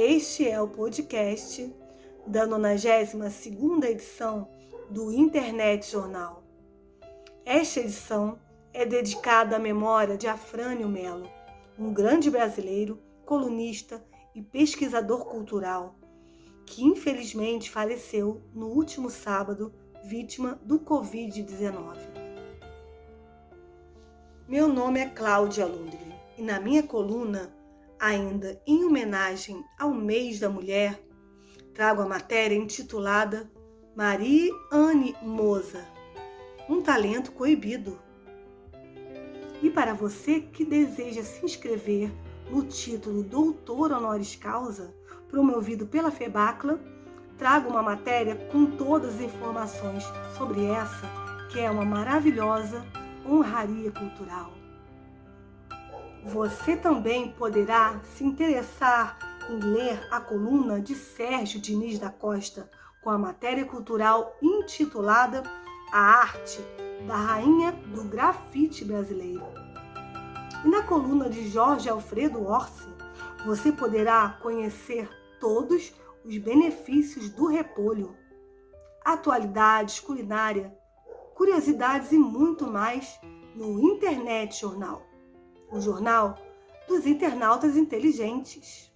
Este é o podcast da 92ª edição do Internet Jornal. Esta edição é dedicada à memória de Afrânio Melo, um grande brasileiro, colunista e pesquisador cultural, que infelizmente faleceu no último sábado, vítima do Covid-19. Meu nome é Cláudia Lundgren e na minha coluna, ainda em homenagem ao mês da mulher, trago a matéria intitulada Marie Anne Moza, um talento coibido. E para você que deseja se inscrever no título Doutor Honoris Causa, promovido pela FEBACLA, trago uma matéria com todas as informações sobre essa, que é uma maravilhosa honraria cultural. Você também poderá se interessar em ler a coluna de Sérgio Diniz da Costa com a matéria cultural intitulada A Arte da Rainha do Grafite Brasileiro. E na coluna de Jorge Alfredo Orsi, você poderá conhecer todos os benefícios do repolho, atualidades culinária, curiosidades e muito mais no Internet Jornal, o jornal dos internautas inteligentes.